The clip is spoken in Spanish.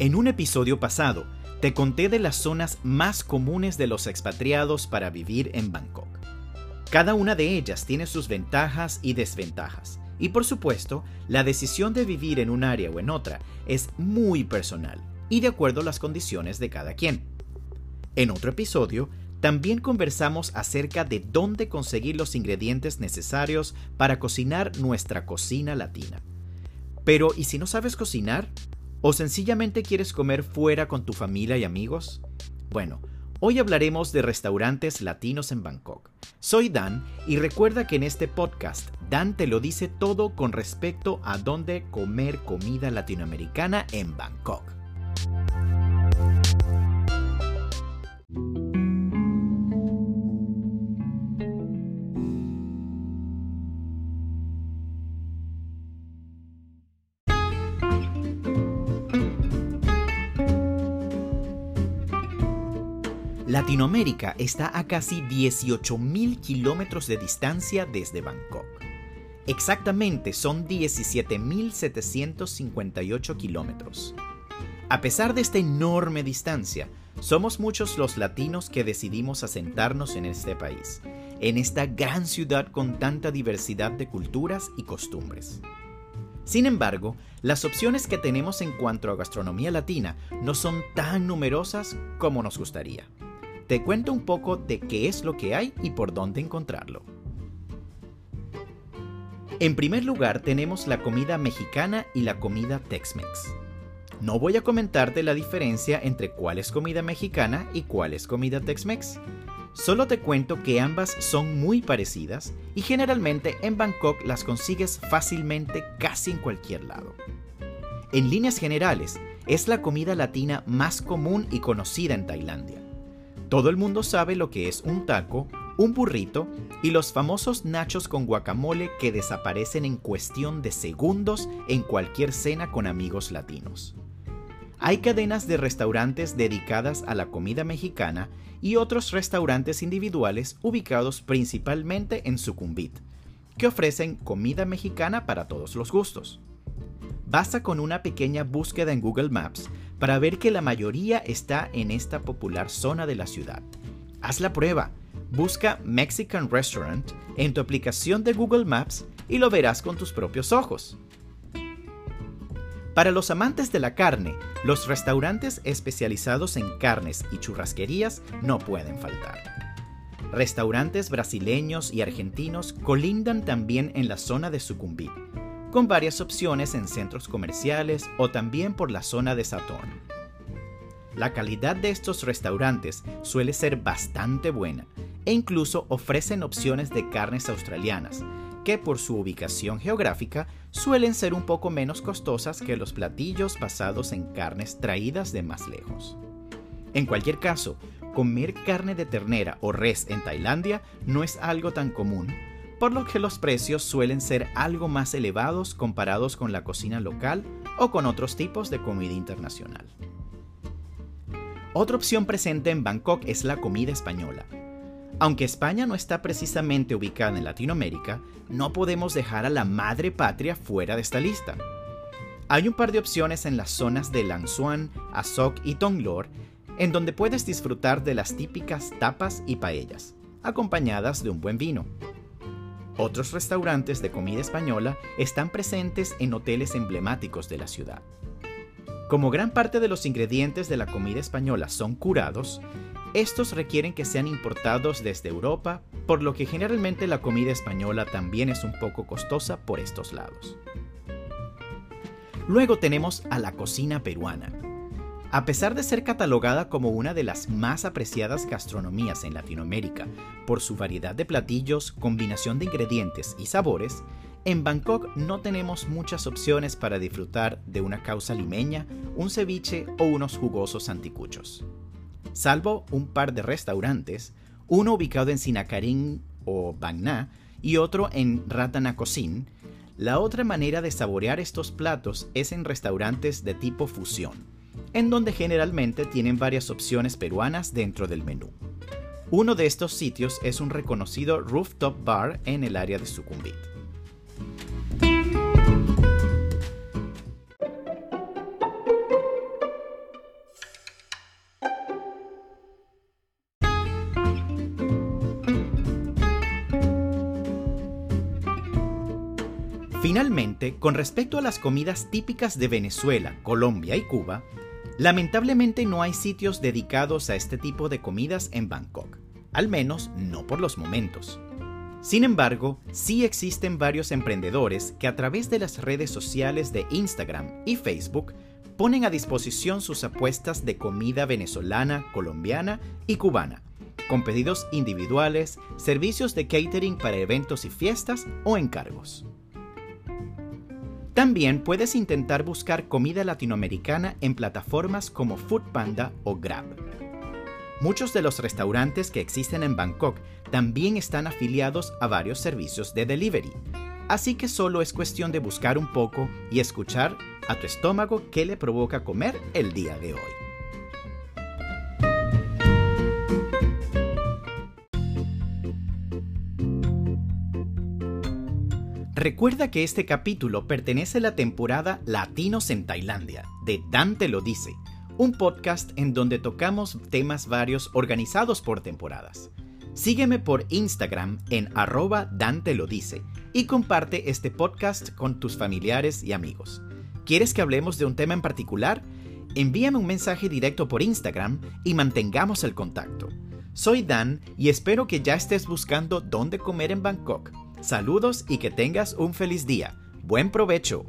En un episodio pasado, te conté de las zonas más comunes de los expatriados para vivir en Bangkok. Cada una de ellas tiene sus ventajas y desventajas, y por supuesto, la decisión de vivir en un área o en otra es muy personal y de acuerdo a las condiciones de cada quien. En otro episodio, también conversamos acerca de dónde conseguir los ingredientes necesarios para cocinar nuestra cocina latina. Pero, ¿y si no sabes cocinar? ¿O sencillamente quieres comer fuera con tu familia y amigos? Bueno, hoy hablaremos de restaurantes latinos en Bangkok. Soy Dan y recuerda que en este podcast Dan te lo dice todo con respecto a dónde comer comida latinoamericana en Bangkok. Latinoamérica está a casi 18.000 kilómetros de distancia desde Bangkok. Exactamente son 17.758 kilómetros. A pesar de esta enorme distancia, somos muchos los latinos que decidimos asentarnos en este país, en esta gran ciudad con tanta diversidad de culturas y costumbres. Sin embargo, las opciones que tenemos en cuanto a gastronomía latina no son tan numerosas como nos gustaría te cuento un poco de qué es lo que hay y por dónde encontrarlo. En primer lugar tenemos la comida mexicana y la comida Tex-Mex. No voy a comentarte la diferencia entre cuál es comida mexicana y cuál es comida Tex-Mex. Solo te cuento que ambas son muy parecidas y generalmente en Bangkok las consigues fácilmente casi en cualquier lado. En líneas generales, es la comida latina más común y conocida en Tailandia. Todo el mundo sabe lo que es un taco, un burrito y los famosos nachos con guacamole que desaparecen en cuestión de segundos en cualquier cena con amigos latinos. Hay cadenas de restaurantes dedicadas a la comida mexicana y otros restaurantes individuales ubicados principalmente en Sucumbit, que ofrecen comida mexicana para todos los gustos. Basta con una pequeña búsqueda en Google Maps para ver que la mayoría está en esta popular zona de la ciudad. Haz la prueba. Busca Mexican Restaurant en tu aplicación de Google Maps y lo verás con tus propios ojos. Para los amantes de la carne, los restaurantes especializados en carnes y churrasquerías no pueden faltar. Restaurantes brasileños y argentinos colindan también en la zona de Sucumbí con varias opciones en centros comerciales o también por la zona de Saturn. La calidad de estos restaurantes suele ser bastante buena e incluso ofrecen opciones de carnes australianas, que por su ubicación geográfica suelen ser un poco menos costosas que los platillos basados en carnes traídas de más lejos. En cualquier caso, comer carne de ternera o res en Tailandia no es algo tan común por lo que los precios suelen ser algo más elevados comparados con la cocina local o con otros tipos de comida internacional. Otra opción presente en Bangkok es la comida española. Aunque España no está precisamente ubicada en Latinoamérica, no podemos dejar a la madre patria fuera de esta lista. Hay un par de opciones en las zonas de Lang Suan, Asok y Tonglor, en donde puedes disfrutar de las típicas tapas y paellas, acompañadas de un buen vino. Otros restaurantes de comida española están presentes en hoteles emblemáticos de la ciudad. Como gran parte de los ingredientes de la comida española son curados, estos requieren que sean importados desde Europa, por lo que generalmente la comida española también es un poco costosa por estos lados. Luego tenemos a la cocina peruana, a pesar de ser catalogada como una de las más apreciadas gastronomías en Latinoamérica por su variedad de platillos, combinación de ingredientes y sabores, en Bangkok no tenemos muchas opciones para disfrutar de una causa limeña, un ceviche o unos jugosos anticuchos. Salvo un par de restaurantes, uno ubicado en Sinacarín o Bang Na y otro en Ratanakosin, la otra manera de saborear estos platos es en restaurantes de tipo fusión en donde generalmente tienen varias opciones peruanas dentro del menú. Uno de estos sitios es un reconocido rooftop bar en el área de Sucumbit. Finalmente, con respecto a las comidas típicas de Venezuela, Colombia y Cuba, lamentablemente no hay sitios dedicados a este tipo de comidas en Bangkok, al menos no por los momentos. Sin embargo, sí existen varios emprendedores que a través de las redes sociales de Instagram y Facebook ponen a disposición sus apuestas de comida venezolana, colombiana y cubana, con pedidos individuales, servicios de catering para eventos y fiestas o encargos. También puedes intentar buscar comida latinoamericana en plataformas como Foodpanda o Grab. Muchos de los restaurantes que existen en Bangkok también están afiliados a varios servicios de delivery, así que solo es cuestión de buscar un poco y escuchar a tu estómago qué le provoca comer el día de hoy. Recuerda que este capítulo pertenece a la temporada Latinos en Tailandia, de Dante lo dice, un podcast en donde tocamos temas varios organizados por temporadas. Sígueme por Instagram en arroba Dante lo dice y comparte este podcast con tus familiares y amigos. ¿Quieres que hablemos de un tema en particular? Envíame un mensaje directo por Instagram y mantengamos el contacto. Soy Dan y espero que ya estés buscando dónde comer en Bangkok. Saludos y que tengas un feliz día. Buen provecho.